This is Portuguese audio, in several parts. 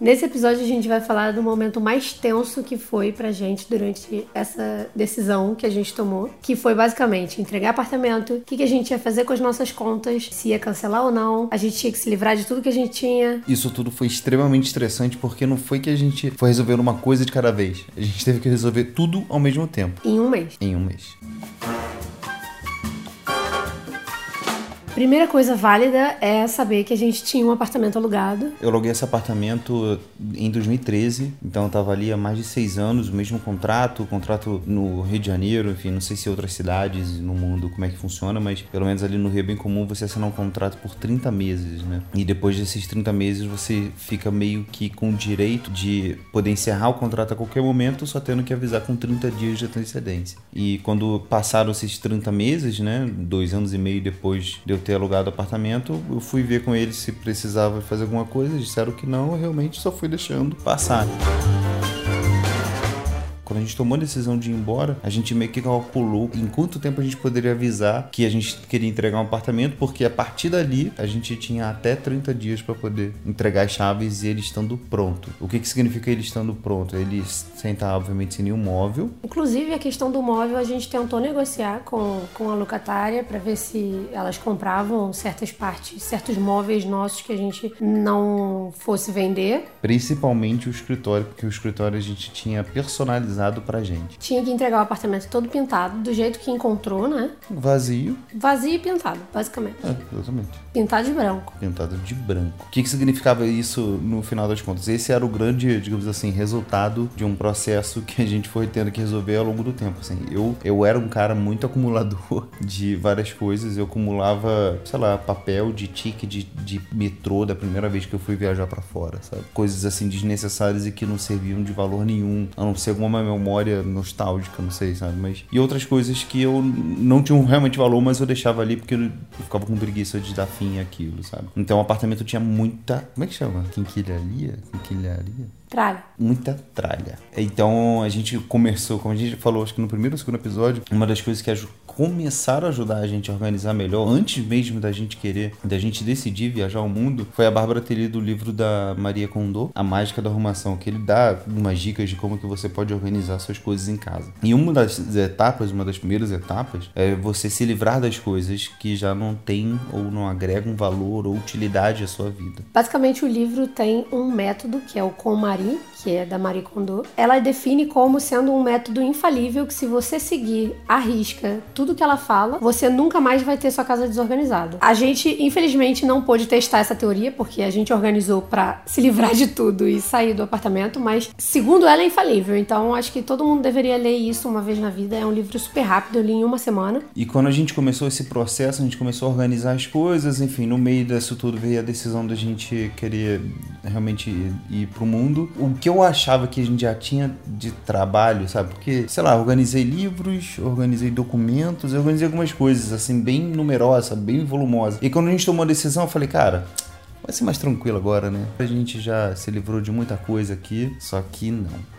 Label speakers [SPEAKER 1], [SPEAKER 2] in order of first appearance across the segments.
[SPEAKER 1] Nesse episódio a gente vai falar do momento mais tenso que foi pra gente durante essa decisão que a gente tomou, que foi basicamente entregar apartamento, o que, que a gente ia fazer com as nossas contas, se ia cancelar ou não, a gente tinha que se livrar de tudo que a gente tinha.
[SPEAKER 2] Isso tudo foi extremamente estressante porque não foi que a gente foi resolver uma coisa de cada vez. A gente teve que resolver tudo ao mesmo tempo.
[SPEAKER 1] Em um mês.
[SPEAKER 2] Em um mês.
[SPEAKER 1] Primeira coisa válida é saber que a gente tinha um apartamento alugado.
[SPEAKER 2] Eu aluguei esse apartamento em 2013, então eu tava ali há mais de seis anos, o mesmo contrato, contrato no Rio de Janeiro, enfim, não sei se outras cidades no mundo como é que funciona, mas pelo menos ali no Rio é bem comum você assinar um contrato por 30 meses, né? E depois desses 30 meses você fica meio que com o direito de poder encerrar o contrato a qualquer momento, só tendo que avisar com 30 dias de antecedência. E quando passaram esses 30 meses, né, dois anos e meio depois de eu ter alugado o apartamento, eu fui ver com eles se precisava fazer alguma coisa, disseram que não, eu realmente só fui deixando passar. Quando a gente tomou a decisão de ir embora, a gente meio que calculou em quanto tempo a gente poderia avisar que a gente queria entregar um apartamento, porque a partir dali a gente tinha até 30 dias para poder entregar as chaves e ele estando pronto. O que, que significa ele estando pronto? Ele sentar, obviamente, sem nenhum móvel.
[SPEAKER 1] Inclusive, a questão do móvel a gente tentou negociar com, com a locatária para ver se elas compravam certas partes, certos móveis nossos que a gente não fosse vender.
[SPEAKER 2] Principalmente o escritório, porque o escritório a gente tinha personalizado personalizado pra gente.
[SPEAKER 1] Tinha que entregar o apartamento todo pintado, do jeito que encontrou, né?
[SPEAKER 2] Vazio.
[SPEAKER 1] Vazio e pintado, basicamente.
[SPEAKER 2] É, exatamente.
[SPEAKER 1] Pintado de branco.
[SPEAKER 2] Pintado de branco. O que, que significava isso no final das contas? Esse era o grande, digamos assim, resultado de um processo que a gente foi tendo que resolver ao longo do tempo. Assim, eu, eu era um cara muito acumulador de várias coisas. Eu acumulava, sei lá, papel de ticket de, de metrô da primeira vez que eu fui viajar para fora, sabe? Coisas assim desnecessárias e que não serviam de valor nenhum, a não ser alguma memória nostálgica, não sei, sabe? Mas e outras coisas que eu não tinham realmente valor, mas eu deixava ali porque eu ficava com preguiça de dar fim àquilo, sabe? Então o apartamento tinha muita, como é que chama? Quinquilharia? Quinquilharia?
[SPEAKER 1] Tralha.
[SPEAKER 2] Muita tralha. Então a gente começou, como a gente falou, acho que no primeiro ou segundo episódio, uma das coisas que começaram a ajudar a gente a organizar melhor, antes mesmo da gente querer, da gente decidir viajar ao mundo, foi a Bárbara ter lido o livro da Maria Kondo, A Mágica da Arrumação, que ele dá umas dicas de como que você pode organizar suas coisas em casa. E uma das etapas, uma das primeiras etapas, é você se livrar das coisas que já não tem ou não agregam valor ou utilidade à sua vida.
[SPEAKER 1] Basicamente, o livro tem um método que é o KonMari, que é da Marie Kondo. Ela define como sendo um método infalível que se você seguir à risca tudo que ela fala, você nunca mais vai ter sua casa desorganizada. A gente, infelizmente, não pôde testar essa teoria porque a gente organizou para se livrar de tudo e sair do apartamento, mas segundo ela é infalível. Então, acho que todo mundo deveria ler isso uma vez na vida. É um livro super rápido, eu li em uma semana.
[SPEAKER 2] E quando a gente começou esse processo, a gente começou a organizar as coisas, enfim, no meio disso tudo veio a decisão da gente querer realmente ir, ir pro mundo. O que eu achava que a gente já tinha de trabalho, sabe? Porque, sei lá, organizei livros, organizei documentos, organizei algumas coisas, assim, bem numerosas, bem volumosas. E quando a gente tomou a decisão, eu falei, cara, vai ser mais tranquilo agora, né? A gente já se livrou de muita coisa aqui, só que não.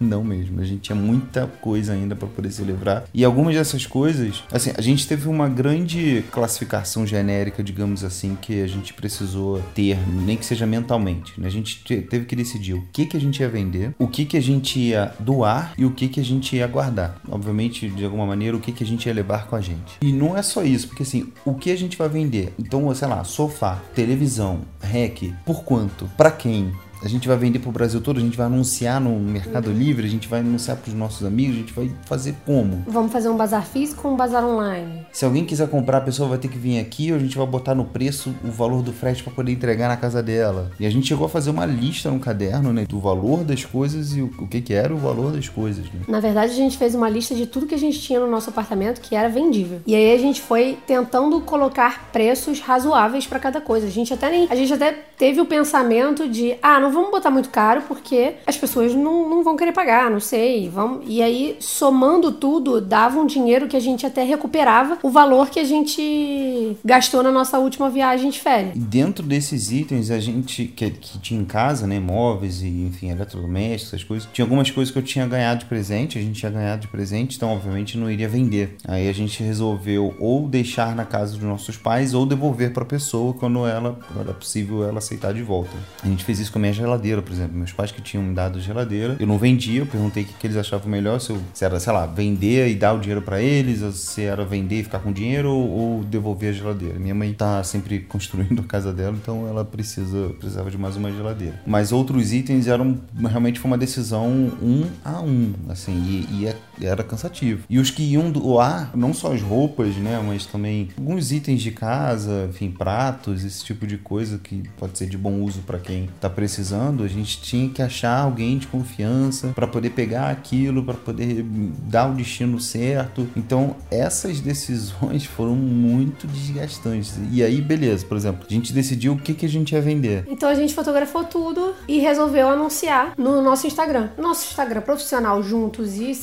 [SPEAKER 2] Não mesmo, a gente tinha muita coisa ainda para poder se livrar. E algumas dessas coisas, assim, a gente teve uma grande classificação genérica, digamos assim, que a gente precisou ter, nem que seja mentalmente. Né? A gente teve que decidir o que, que a gente ia vender, o que, que a gente ia doar e o que, que a gente ia guardar. Obviamente, de alguma maneira, o que, que a gente ia levar com a gente. E não é só isso, porque assim, o que a gente vai vender? Então, sei lá, sofá, televisão, rec, por quanto? Para quem? A gente vai vender para o Brasil todo, a gente vai anunciar no Mercado Livre, a gente vai anunciar para os nossos amigos, a gente vai fazer como?
[SPEAKER 1] Vamos fazer um bazar físico ou um bazar online?
[SPEAKER 2] Se alguém quiser comprar, a pessoa vai ter que vir aqui, ou a gente vai botar no preço o valor do frete para poder entregar na casa dela. E a gente chegou a fazer uma lista no caderno, né, do valor das coisas e o, o que que era o valor das coisas. Né?
[SPEAKER 1] Na verdade, a gente fez uma lista de tudo que a gente tinha no nosso apartamento que era vendível. E aí a gente foi tentando colocar preços razoáveis para cada coisa. A gente até nem, a gente até teve o pensamento de, ah, não não vamos botar muito caro porque as pessoas não, não vão querer pagar, não sei. Vamos... E aí, somando tudo, dava um dinheiro que a gente até recuperava o valor que a gente gastou na nossa última viagem de férias.
[SPEAKER 2] Dentro desses itens, a gente que, que tinha em casa, né, móveis e, enfim, eletrodomésticos, essas coisas, tinha algumas coisas que eu tinha ganhado de presente, a gente tinha ganhado de presente, então, obviamente, não iria vender. Aí a gente resolveu ou deixar na casa dos nossos pais ou devolver para a pessoa quando ela, era possível ela aceitar de volta. A gente fez isso com a minha geladeira, por exemplo. Meus pais que tinham me dado geladeira, eu não vendia, eu perguntei o que, que eles achavam melhor, se, eu, se era, sei lá, vender e dar o dinheiro para eles, ou se era vender e ficar com dinheiro ou, ou devolver a geladeira. Minha mãe tá sempre construindo a casa dela, então ela precisa precisava de mais uma geladeira. Mas outros itens eram realmente foi uma decisão um a um, assim, e, e é, era cansativo. E os que iam doar, não só as roupas, né, mas também alguns itens de casa, enfim, pratos, esse tipo de coisa que pode ser de bom uso para quem tá precisando, a gente tinha que achar alguém de confiança para poder pegar aquilo, para poder dar o destino certo. Então, essas decisões foram muito desgastantes. E aí, beleza, por exemplo, a gente decidiu o que, que a gente ia vender.
[SPEAKER 1] Então a gente fotografou tudo e resolveu anunciar no nosso Instagram. Nosso Instagram profissional juntos e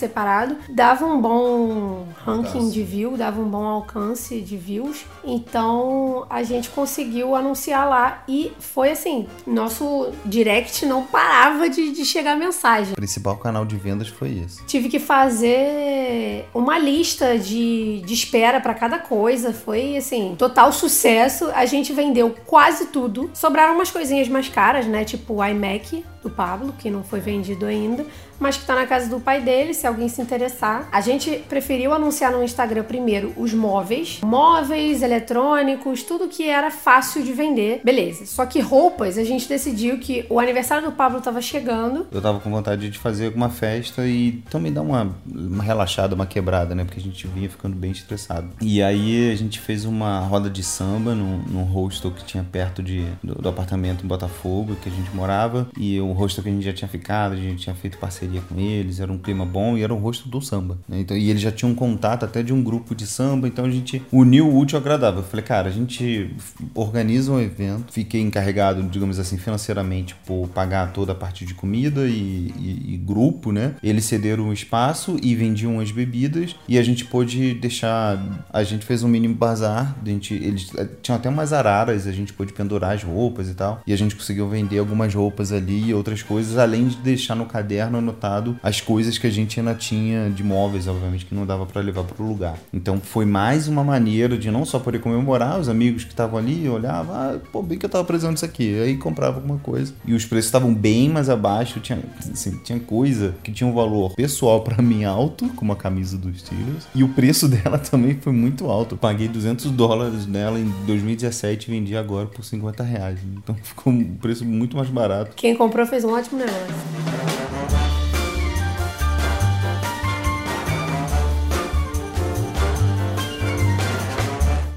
[SPEAKER 1] dava um bom ranking de view, dava um bom alcance de views. Então a gente conseguiu anunciar lá e foi assim, nosso direct não parava de, de chegar mensagem. O
[SPEAKER 2] principal canal de vendas foi esse.
[SPEAKER 1] Tive que fazer uma lista de, de espera para cada coisa. Foi assim, total sucesso. A gente vendeu quase tudo. Sobraram umas coisinhas mais caras, né? Tipo o iMac do Pablo, que não foi vendido ainda, mas que está na casa do pai dele, se alguém se interessar. A gente preferiu anunciar no Instagram primeiro os móveis, móveis, eletrônicos, tudo que era fácil de vender, beleza. Só que roupas, a gente decidiu que o aniversário do Pablo estava chegando.
[SPEAKER 2] Eu tava com vontade de fazer alguma festa e também dar uma, uma relaxada, uma quebrada, né? Porque a gente vinha ficando bem estressado. E aí a gente fez uma roda de samba num, num hostel que tinha perto de, do, do apartamento em Botafogo, que a gente morava, e o rosto que a gente já tinha ficado, a gente tinha feito parceria com eles, era um clima bom e era o rosto do samba. Né? Então, e eles já tinham um contato até de um grupo de samba, então a gente uniu o útil ao agradável. Eu falei, cara, a gente organiza um evento, fiquei encarregado, digamos assim, financeiramente por pagar toda a parte de comida e, e, e grupo, né? Eles cederam o espaço e vendiam as bebidas e a gente pôde deixar. A gente fez um mini bazar, a gente, eles eh, tinham até umas araras, a gente pôde pendurar as roupas e tal, e a gente conseguiu vender algumas roupas ali outras coisas, além de deixar no caderno anotado as coisas que a gente ainda tinha de móveis, obviamente, que não dava para levar para o lugar. Então foi mais uma maneira de não só poder comemorar, os amigos que estavam ali olhavam, ah, pô, bem que eu tava precisando disso aqui. Aí comprava alguma coisa. E os preços estavam bem mais abaixo, tinha, assim, tinha coisa que tinha um valor pessoal para mim alto, como a camisa dos Steelers, e o preço dela também foi muito alto. Paguei 200 dólares nela em 2017 e vendi agora por 50 reais. Então ficou um preço muito mais barato.
[SPEAKER 1] Quem comprou fez um ótimo negócio.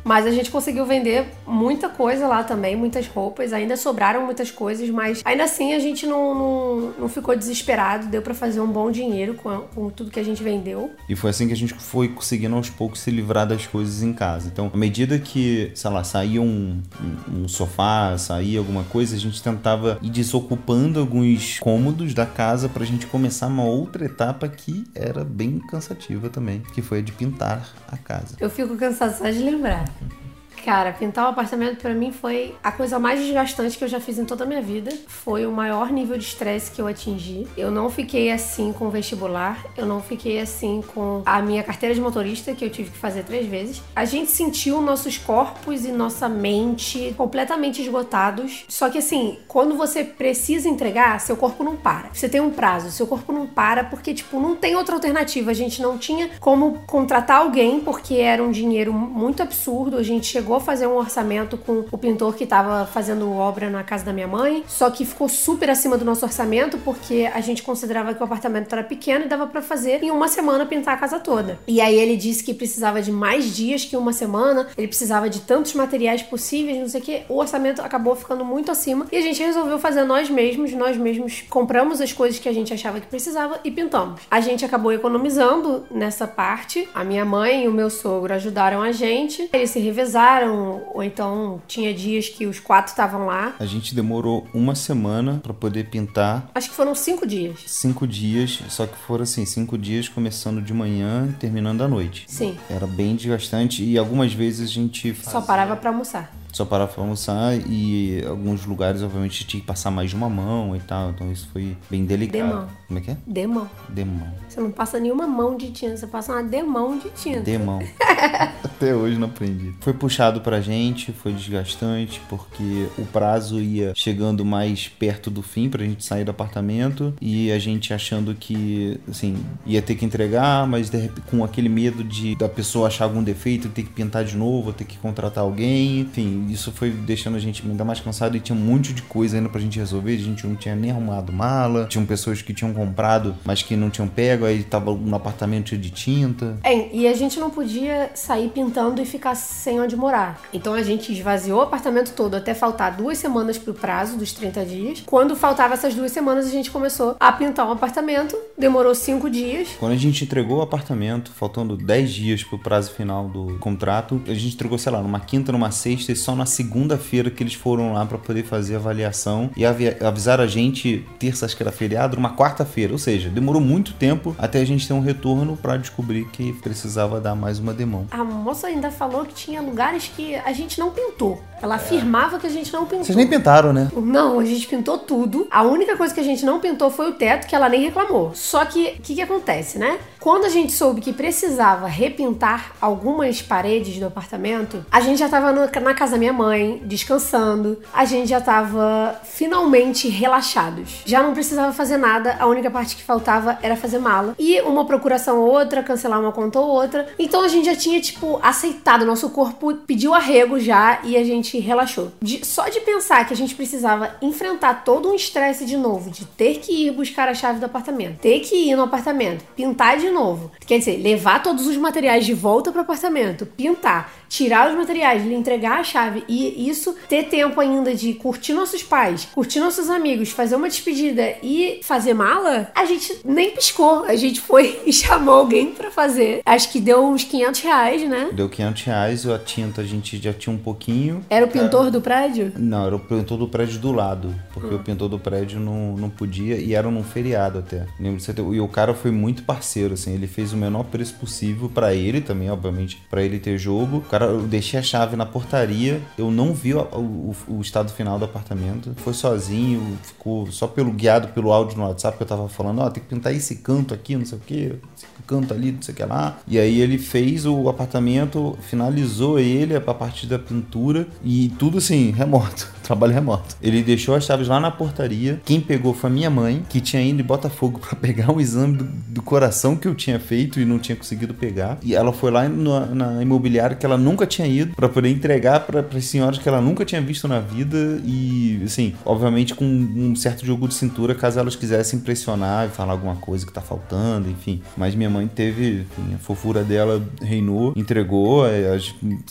[SPEAKER 1] Mas a gente conseguiu vender muita coisa lá também, muitas roupas. Ainda sobraram muitas coisas, mas ainda assim a gente não, não, não ficou desesperado. Deu para fazer um bom dinheiro com, com, tudo que a gente vendeu.
[SPEAKER 2] E foi assim que a gente foi conseguindo aos poucos se livrar das coisas em casa. Então, à medida que, sei lá, saía um, um, um sofá, saía alguma coisa, a gente tentava ir desocupando alguns cômodos da casa pra gente começar uma outra etapa que era bem cansativa também, que foi a de pintar a casa.
[SPEAKER 1] Eu fico cansada só de lembrar. Mm-hmm. Cara, pintar o um apartamento para mim foi a coisa mais desgastante que eu já fiz em toda a minha vida. Foi o maior nível de estresse que eu atingi. Eu não fiquei assim com o vestibular, eu não fiquei assim com a minha carteira de motorista, que eu tive que fazer três vezes. A gente sentiu nossos corpos e nossa mente completamente esgotados. Só que assim, quando você precisa entregar, seu corpo não para. Você tem um prazo, seu corpo não para porque, tipo, não tem outra alternativa. A gente não tinha como contratar alguém porque era um dinheiro muito absurdo. A gente chegou a fazer um orçamento com o pintor que estava fazendo obra na casa da minha mãe, só que ficou super acima do nosso orçamento porque a gente considerava que o apartamento era pequeno e dava para fazer em uma semana pintar a casa toda. E aí ele disse que precisava de mais dias que uma semana, ele precisava de tantos materiais possíveis, não sei o que. O orçamento acabou ficando muito acima e a gente resolveu fazer nós mesmos, nós mesmos compramos as coisas que a gente achava que precisava e pintamos. A gente acabou economizando nessa parte. A minha mãe e o meu sogro ajudaram a gente, eles se revezaram ou então tinha dias que os quatro estavam lá.
[SPEAKER 2] A gente demorou uma semana para poder pintar.
[SPEAKER 1] Acho que foram cinco dias.
[SPEAKER 2] Cinco dias, só que foram assim, cinco dias começando de manhã e terminando à noite.
[SPEAKER 1] Sim.
[SPEAKER 2] Era bem desgastante e algumas vezes a gente
[SPEAKER 1] fazia... só parava para almoçar.
[SPEAKER 2] Só parava pra almoçar e alguns lugares, obviamente, tinha que passar mais de uma mão e tal. Então isso foi bem delicado.
[SPEAKER 1] Demão.
[SPEAKER 2] Como é que é?
[SPEAKER 1] Demão.
[SPEAKER 2] Demão.
[SPEAKER 1] Você não passa nenhuma mão de tinta, você passa uma demão de tinta.
[SPEAKER 2] Demão. Até hoje não aprendi. Foi puxado pra gente, foi desgastante, porque o prazo ia chegando mais perto do fim pra gente sair do apartamento e a gente achando que, assim, ia ter que entregar, mas repente, com aquele medo de da pessoa achar algum defeito, ter que pintar de novo, ter que contratar alguém. Enfim, isso foi deixando a gente ainda mais cansado e tinha um monte de coisa ainda pra gente resolver. A gente não tinha nem arrumado mala, tinham pessoas que tinham comprado, mas que não tinham pego, aí tava no apartamento de tinta.
[SPEAKER 1] É, e a gente não podia sair pintando e ficar sem onde morar. Então a gente esvaziou o apartamento todo até faltar duas semanas pro prazo dos 30 dias. Quando faltava essas duas semanas, a gente começou a pintar um apartamento. Demorou cinco dias.
[SPEAKER 2] Quando a gente entregou o apartamento, faltando 10 dias pro prazo final do contrato, a gente entregou, sei lá, numa quinta, numa sexta e só na segunda-feira que eles foram lá pra poder fazer a avaliação e avi avisaram a gente terça, acho que era feriado, numa quarta-feira. Ou seja, demorou muito tempo até a gente ter um retorno pra descobrir que precisava dar mais uma demão.
[SPEAKER 1] A moça ainda falou que tinha lugares que a gente não pintou. Ela afirmava que a gente não pintou.
[SPEAKER 2] Vocês nem pintaram, né?
[SPEAKER 1] Não, a gente pintou tudo. A única coisa que a gente não pintou foi o teto, que ela nem reclamou. Só que, o que, que acontece, né? Quando a gente soube que precisava repintar algumas paredes do apartamento, a gente já tava no- na casa da minha mãe, descansando. A gente já tava finalmente relaxados. Já não precisava fazer nada, a única parte que faltava era fazer mala. E uma procuração ou outra, cancelar uma conta ou outra. Então a gente já tinha, tipo, aceitado. Nosso corpo pediu arrego já e a gente relaxou. De- só de pensar que a gente precisava enfrentar todo um estresse de novo, de ter que ir buscar a chave do apartamento, ter que ir no apartamento, pintar de novo. Quer dizer, levar todos os materiais de volta pro apartamento, pintar, tirar os materiais, lhe entregar a chave e isso ter tempo ainda de curtir nossos pais, curtir nossos amigos, fazer uma despedida e fazer mala, a gente nem piscou. A gente foi e chamou alguém pra fazer. Acho que deu uns 500 reais, né?
[SPEAKER 2] Deu 500 reais, a tinta a gente já tinha um pouquinho.
[SPEAKER 1] Era o pintor do prédio?
[SPEAKER 2] Não, era o pintor do prédio do lado, porque o pintor do prédio não, não podia e era num feriado até. Lembro de ter- E o cara foi muito parceiro, assim, ele fez o menor preço possível pra ele também, obviamente, pra ele ter jogo. O cara, eu deixei a chave na portaria, eu não vi o, o- o estado final do apartamento, foi sozinho, ficou só pelo guiado pelo áudio no WhatsApp que eu tava falando, ó, tem que pintar esse canto aqui, não sei o que, esse canto ali, não sei o que lá. E aí ele fez o apartamento, finalizou ele a partir da pintura e tudo assim, remoto. Trabalho remoto. Ele deixou as chaves lá na portaria. Quem pegou foi a minha mãe, que tinha ido em Botafogo pra pegar um exame do, do coração que eu tinha feito e não tinha conseguido pegar. E ela foi lá no- na imobiliária que ela nunca tinha ido pra poder entregar para as senhoras que ela nunca tinha visto na vida. E, assim, obviamente com um certo jogo de cintura, caso elas quisessem impressionar e falar alguma coisa que tá faltando, enfim. Mas minha mãe teve, enfim, a fofura dela reinou, entregou.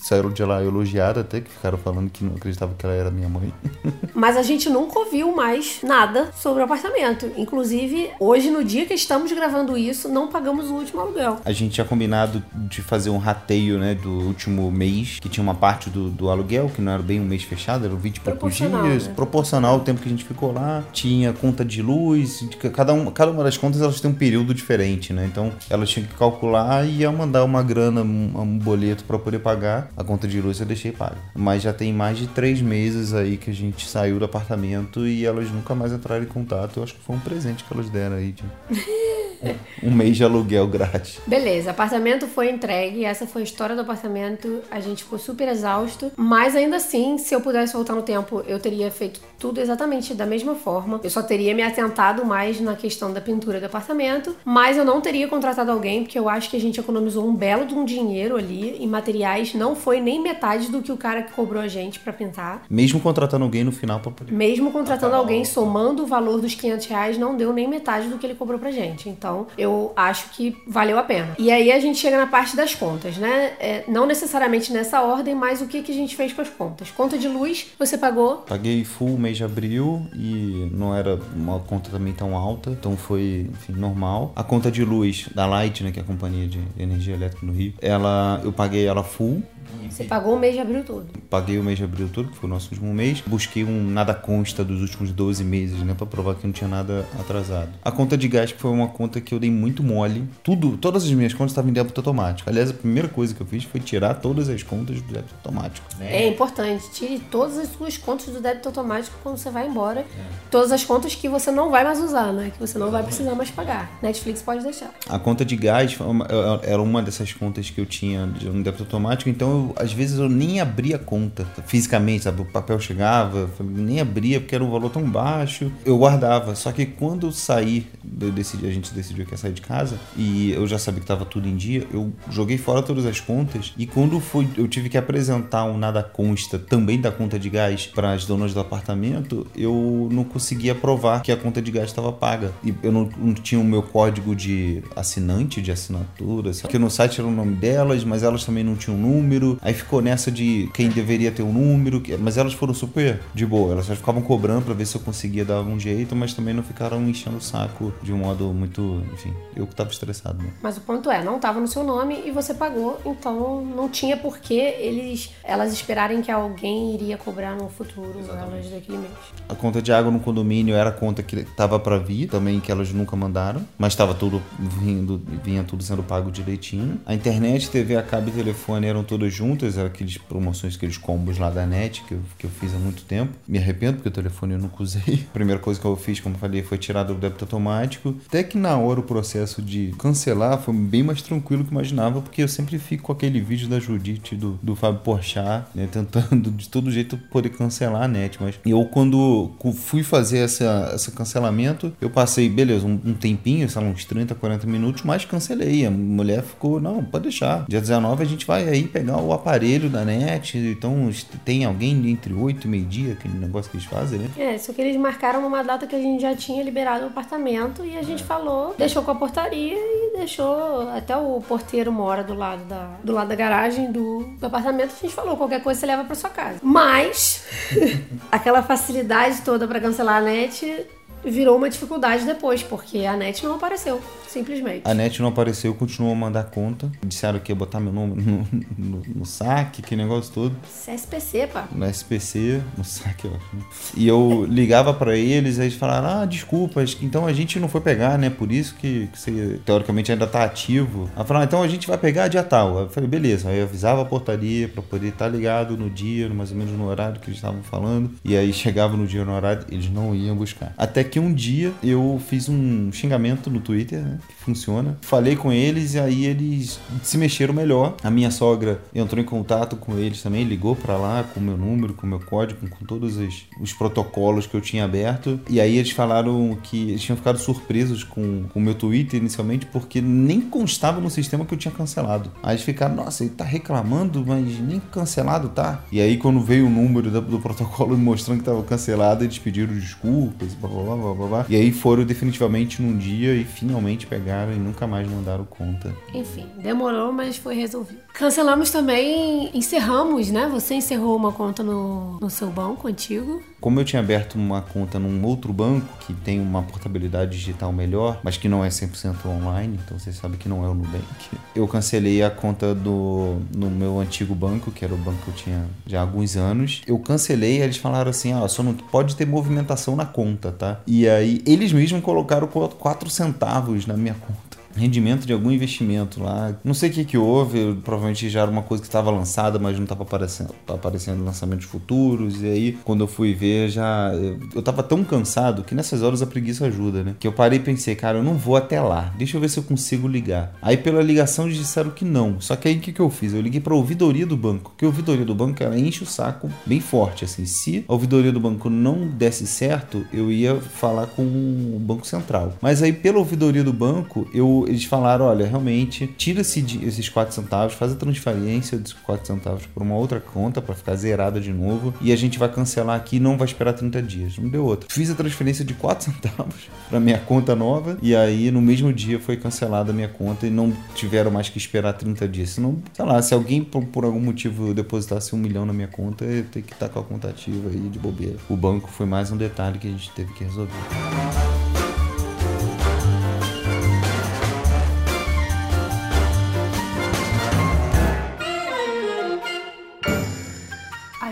[SPEAKER 2] saíram de lá elogiadas até que ficaram falando que não acreditavam que ela era minha mãe.
[SPEAKER 1] Mas a gente nunca ouviu mais nada sobre o apartamento. Inclusive, hoje, no dia que estamos gravando isso, não pagamos o último aluguel.
[SPEAKER 2] A gente tinha combinado de fazer um rateio, né, do último mês, que tinha uma parte do, do aluguel, que não era bem um mês fechado, eram 20 e poucos dias,
[SPEAKER 1] né?
[SPEAKER 2] proporcional ao tempo que a gente ficou lá. Tinha conta de luz, cada uma, cada uma das contas elas têm um período diferente, né? Então elas tinham que calcular e ia mandar uma grana, um, um boleto para poder pagar. A conta de luz eu deixei paga. Mas já tem mais de três meses aí que a gente saiu do apartamento e elas nunca mais entraram em contato. Eu acho que foi um presente que elas deram aí, tipo. um mês de aluguel grátis.
[SPEAKER 1] Beleza, apartamento foi entregue, essa foi a história do apartamento. A gente ficou super exausto, mas ainda assim, se eu pudesse voltar no tempo, eu teria feito tudo exatamente da mesma forma. Eu só teria me atentado mais na questão da pintura do apartamento, mas eu não teria contratado alguém, porque eu acho que a gente economizou um belo de um dinheiro ali em materiais, não foi nem metade do que o cara que cobrou a gente pra pintar.
[SPEAKER 2] Mesmo contratando alguém no final pra poder.
[SPEAKER 1] Mesmo contratando alguém, somando o valor dos 500 reais, não deu nem metade do que ele cobrou pra gente. Então, eu acho que valeu a pena. E aí a gente chega na parte das contas, né? É, não necessariamente nessa ordem, mas o que, que a gente fez com as contas. Conta de luz, você pagou
[SPEAKER 2] Paguei full mês de abril e não era uma conta também tão alta, então foi, enfim, normal. A conta de luz da Light, né, que é a companhia de energia elétrica no Rio, ela eu paguei ela full
[SPEAKER 1] Você pagou o mês de abril todo.
[SPEAKER 2] Paguei o mês de abril todo, que foi o nosso último mês. Busquei um nada consta dos últimos 12 meses, né? Pra provar que não tinha nada atrasado. A conta de gás que foi uma conta que eu dei muito mole. Tudo, todas as minhas contas estavam em débito automático. Aliás, a primeira coisa que eu fiz foi tirar todas as contas do débito automático. Né?
[SPEAKER 1] É importante. Tire todas as suas contas do débito automático quando você vai embora. É. Todas as contas que você não vai mais usar, né? Que você não vai precisar mais pagar. Netflix pode deixar.
[SPEAKER 2] A conta de gás era uma dessas contas que eu tinha um débito automático, então eu, às vezes eu nem abria conta fisicamente, sabe? O papel chegava, nem abria porque era um valor tão baixo. Eu guardava. Só que quando eu saí, eu decidi, a gente decidiu que ia sair de casa e eu já sabia que estava tudo em dia, eu joguei fora todas as contas e quando foi, eu tive que apresentar um nada consta também da conta de gás para as donas do apartamento, eu não conseguia provar que a conta de gás estava paga. E eu não, não tinha o meu código de assinante, de assinatura, só que no site era o nome delas, mas elas também não tinham número. Aí ficou nessa de quem deveria ter o um número, mas elas foram super de boa. Elas só ficavam cobrando para ver se eu conseguia dar algum jeito, mas também não ficaram enchendo o saco de um modo muito, enfim, eu que tava estressado. Né?
[SPEAKER 1] Mas o ponto é, não tava no seu nome e você pagou, então não tinha por que eles, elas esperarem que alguém iria cobrar no futuro Exatamente. elas daquele mês.
[SPEAKER 2] A conta de água no condomínio era a conta que tava para vir, também que elas nunca mandaram, mas estava tudo vindo, vinha tudo sendo pago direitinho. A internet, TV, a cabo e telefone eram todas juntas, aqueles promoções, aqueles combos lá da net que eu, que eu fiz há muito tempo. Me arrependo porque o telefone eu nunca usei. A primeira coisa que eu fiz, como eu falei, foi tirar do débito automático. Até que na hora o processo de cancelar foi bem mais tranquilo que imaginava, porque eu sempre fico com aquele vídeo da Judite do, do Fábio Porchat, né, tentando de todo jeito poder cancelar a net. Mas eu, quando fui fazer essa, esse cancelamento, eu passei, beleza, um, um tempinho, sei lá, uns 30, 40 minutos, mas cancelei. A mulher ficou, não, pode deixar. Dia 19 a gente vai aí pegar o aparelho da net, então tem alguém entre 8 e meio-dia, aquele negócio que eles fazem, né?
[SPEAKER 1] É, só que eles marcaram numa data que a gente já tinha liberado o apartamento e a gente é. falou, deixou com a portaria e deixou até o porteiro mora do lado da, do lado da garagem do, do apartamento. A gente falou, qualquer coisa você leva para sua casa. Mas aquela facilidade toda para cancelar a net virou uma dificuldade depois, porque a net não apareceu, simplesmente.
[SPEAKER 2] A net não apareceu, continuou a mandar conta. Disseram que ia botar meu nome no, no, no saque, que negócio todo.
[SPEAKER 1] SPC, pá.
[SPEAKER 2] No SPC, no saque, acho. E eu ligava para eles, aí eles falaram: ah, desculpa, então a gente não foi pegar, né? Por isso que, que você teoricamente ainda tá ativo. Aí falaram: então a gente vai pegar dia tal. Aí eu falei: beleza. Aí eu avisava a portaria para poder estar tá ligado no dia, mais ou menos no horário que eles estavam falando. E aí chegava no dia, no horário, eles não iam buscar. Até que um dia eu fiz um xingamento no Twitter, né, que funciona. Falei com eles e aí eles se mexeram melhor. A minha sogra entrou em contato com eles também, ligou para lá com o meu número, com o meu código, com todos os, os, protocolos que eu tinha aberto. E aí eles falaram que eles tinham ficado surpresos com o meu Twitter inicialmente porque nem constava no sistema que eu tinha cancelado. Aí eles ficaram, nossa, ele tá reclamando, mas nem cancelado tá. E aí quando veio o número do, do protocolo mostrando que tava cancelado, eles pediram desculpas, blá blá blá blá blá blá. E aí foram definitivamente num dia e finalmente pegaram e nunca mais mandaram conta.
[SPEAKER 1] Enfim, demorou, mas foi resolvido. Cancelamos também, encerramos, né? Você encerrou uma conta no, no seu banco antigo.
[SPEAKER 2] Como eu tinha aberto uma conta num outro banco que tem uma portabilidade digital melhor, mas que não é 100% online, então você sabe que não é o Nubank, eu cancelei a conta do no meu antigo banco, que era o banco que eu tinha já há alguns anos. Eu cancelei, eles falaram assim: "Ah, só não pode ter movimentação na conta, tá?" E aí eles mesmos colocaram 4 centavos na minha conta rendimento de algum investimento lá. Não sei o que, que houve, provavelmente já era uma coisa que estava lançada, mas não estava aparecendo, aparecendo lançamentos futuros. E aí, quando eu fui ver, já. Eu estava tão cansado que nessas horas a preguiça ajuda, né? Que eu parei e pensei, cara, eu não vou até lá. Deixa eu ver se eu consigo ligar. Aí, pela ligação, eles disseram que não. Só que aí, o que, que eu fiz? Eu liguei para a ouvidoria do banco. Que a ouvidoria do banco, ela enche o saco bem forte, assim. Se a ouvidoria do banco não desse certo, eu ia falar com o Banco Central. Mas aí, pela ouvidoria do banco, eu eles falaram: olha, realmente, tira -se esses 4 centavos, faz a transferência desses 4 centavos para uma outra conta para ficar zerada de novo e a gente vai cancelar aqui não vai esperar 30 dias. Não deu outra. Fiz a transferência de 4 centavos para minha conta nova e aí no mesmo dia foi cancelada a minha conta e não tiveram mais que esperar 30 dias. Senão, sei lá, se alguém por, por algum motivo depositasse um milhão na minha conta, eu ter que estar com a conta ativa aí de bobeira. O banco foi mais um detalhe que a gente teve que resolver.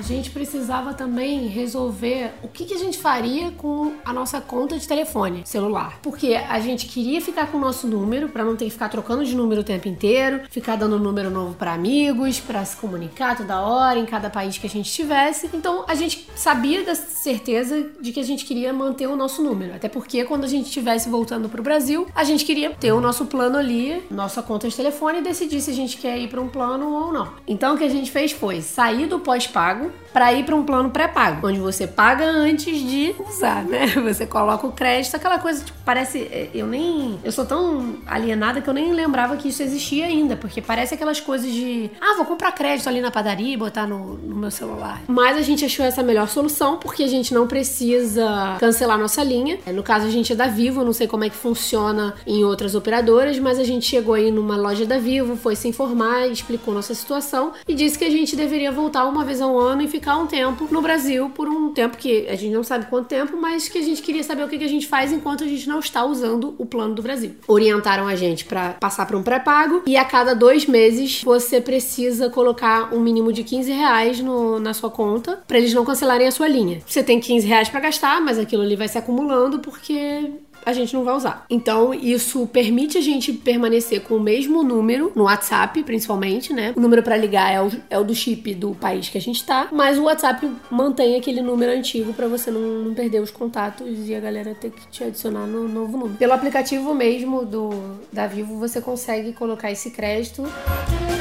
[SPEAKER 1] Gente precisava também resolver o que, que a gente faria com a nossa conta de telefone celular. Porque a gente queria ficar com o nosso número, para não ter que ficar trocando de número o tempo inteiro, ficar dando número novo para amigos, para se comunicar toda hora em cada país que a gente estivesse. Então a gente sabia da certeza de que a gente queria manter o nosso número. Até porque quando a gente estivesse voltando pro Brasil, a gente queria ter o nosso plano ali, nossa conta de telefone e decidir se a gente quer ir para um plano ou não. Então o que a gente fez foi sair do pós-pago para ir para um plano pré-pago, onde você paga antes de usar, né? Você coloca o crédito, aquela coisa, tipo, parece. É, eu nem. Eu sou tão alienada que eu nem lembrava que isso existia ainda, porque parece aquelas coisas de. Ah, vou comprar crédito ali na padaria e botar no, no meu celular. Mas a gente achou essa melhor solução, porque a gente não precisa cancelar nossa linha. No caso, a gente é da Vivo, não sei como é que funciona em outras operadoras, mas a gente chegou aí numa loja da Vivo, foi se informar, explicou nossa situação e disse que a gente deveria voltar uma vez ao ano e ficar um tempo no Brasil por um tempo que a gente não sabe quanto tempo, mas que a gente queria saber o que a gente faz enquanto a gente não está usando o plano do Brasil. Orientaram a gente para passar para um pré-pago e a cada dois meses você precisa colocar um mínimo de 15 reais no, na sua conta para eles não cancelarem a sua linha. Você tem 15 reais para gastar, mas aquilo ali vai se acumulando porque a gente não vai usar. Então, isso permite a gente permanecer com o mesmo número, no WhatsApp principalmente, né? O número para ligar é o, é o do chip do país que a gente tá, mas o WhatsApp mantém aquele número antigo para você não, não, perder os contatos e a galera ter que te adicionar no novo número. Pelo aplicativo mesmo do da Vivo, você consegue colocar esse crédito. Bom,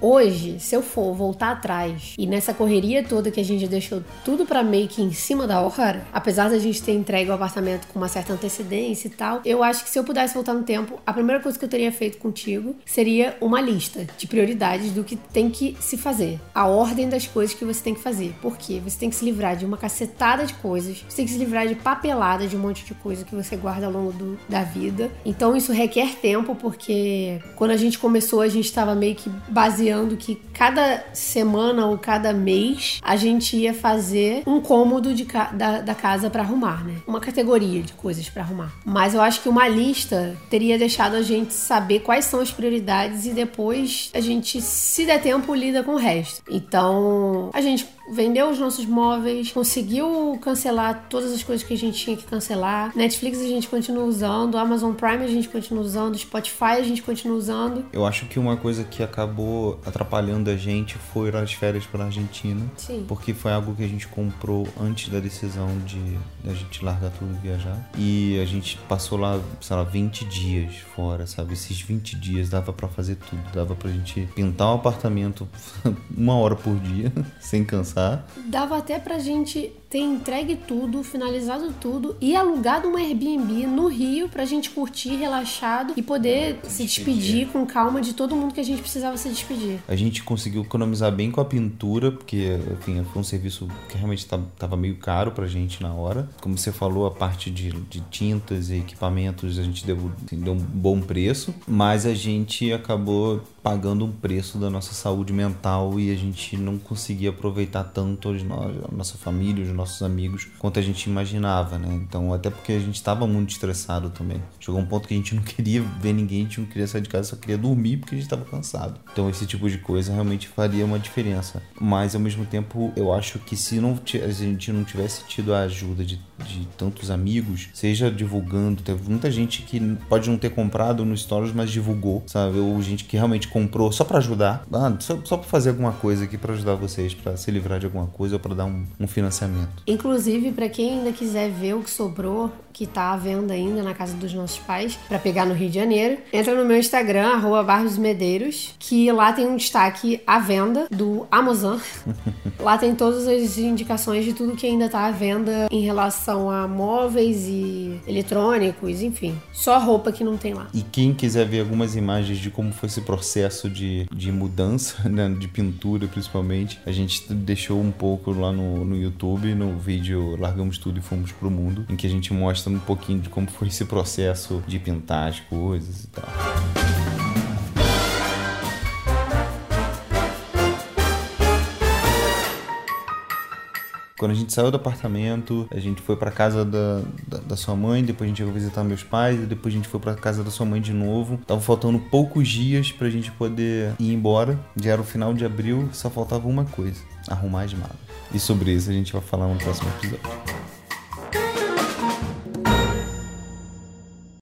[SPEAKER 1] hoje, se eu for voltar atrás e nessa correria toda que a gente deixou tudo para meio que em cima da hora, apesar da gente ter entregue o apartamento com uma certa antecedência e tal, eu acho que se eu pudesse voltar no tempo, a primeira coisa que eu teria feito contigo seria uma lista de prioridades do que tem que se fazer, a ordem das coisas que você tem que fazer. Porque você tem que se livrar de uma cacetada de coisas, você tem que se livrar de papelada de um monte de coisa que você guarda ao longo do, da vida. Então isso requer tempo, porque quando a gente começou, a gente estava meio que baseando que cada semana ou cada mês a gente ia fazer um cômodo de ca da, da casa para arrumar, né? Uma categoria de coisas para arrumar. Mas eu acho que uma lista teria deixado a gente saber quais são as prioridades e depois a gente, se der tempo, lida com o resto. Então, a gente vendeu os nossos móveis, conseguiu cancelar todas as coisas que a gente tinha que cancelar. Netflix a gente continua usando, Amazon Prime a gente continua usando, Spotify a gente continua usando.
[SPEAKER 2] Eu acho que uma coisa que acabou atrapalhando a gente foi as férias pela Argentina.
[SPEAKER 1] Sim.
[SPEAKER 2] Porque foi algo que a gente comprou antes da decisão de a gente largar tudo e viajar. E a gente passou lá, sei lá, 20 dias fora, sabe? Esses 20 dias dava para fazer tudo. Dava pra gente pintar um apartamento uma hora por dia, sem cansar Tá.
[SPEAKER 1] Dava até pra gente ter entregue tudo, finalizado tudo e alugado uma Airbnb no Rio pra gente curtir relaxado e poder se despedir com calma de todo mundo que a gente precisava se despedir.
[SPEAKER 2] A gente conseguiu economizar bem com a pintura, porque, enfim, foi um serviço que realmente tava meio caro pra gente na hora. Como você falou, a parte de, de tintas e equipamentos a gente deu, assim, deu um bom preço, mas a gente acabou pagando um preço da nossa saúde mental e a gente não conseguia aproveitar tanto a nossa família, os nossos amigos quanto a gente imaginava, né? Então, até porque a gente estava muito estressado também. Chegou um ponto que a gente não queria ver ninguém, a gente não queria sair de casa, só queria dormir porque a gente estava cansado. Então, esse tipo de coisa realmente faria uma diferença. Mas, ao mesmo tempo, eu acho que se, não, a gente não tivesse tido a ajuda de, de tantos amigos, seja divulgando, teve muita gente que pode não ter comprado no Stories, mas divulgou, sabe? Ou gente que realmente comprou só para ajudar, ah, só, só para fazer alguma coisa aqui para ajudar vocês, para se livrar de alguma coisa ou para dar um, um financiamento.
[SPEAKER 1] Inclusive, para quem ainda quiser ver o que sobrou, que tá à venda ainda na casa dos nossos pais, para pegar no Rio de Janeiro, entra no meu Instagram, arroba Barros Medeiros, que lá tem um destaque à venda do Amazon. lá tem todas as indicações de tudo que ainda tá à venda em relação a móveis e eletrônicos, enfim. Só roupa que não tem lá.
[SPEAKER 2] E quem quiser ver algumas imagens de como foi esse processo de, de mudança, né, de pintura principalmente, a gente deixou um pouco lá no, no YouTube no vídeo Largamos Tudo e Fomos Pro Mundo, em que a gente mostra um pouquinho de como foi esse processo de pintar as coisas e tal. Quando a gente saiu do apartamento, a gente foi para casa da, da, da, sua mãe, depois a gente ia visitar meus pais, e depois a gente foi para casa da sua mãe de novo. Tava faltando poucos dias pra gente poder ir embora. Já era o final de abril, só faltava uma coisa: arrumar as malas. E sobre isso a gente vai falar no próximo episódio.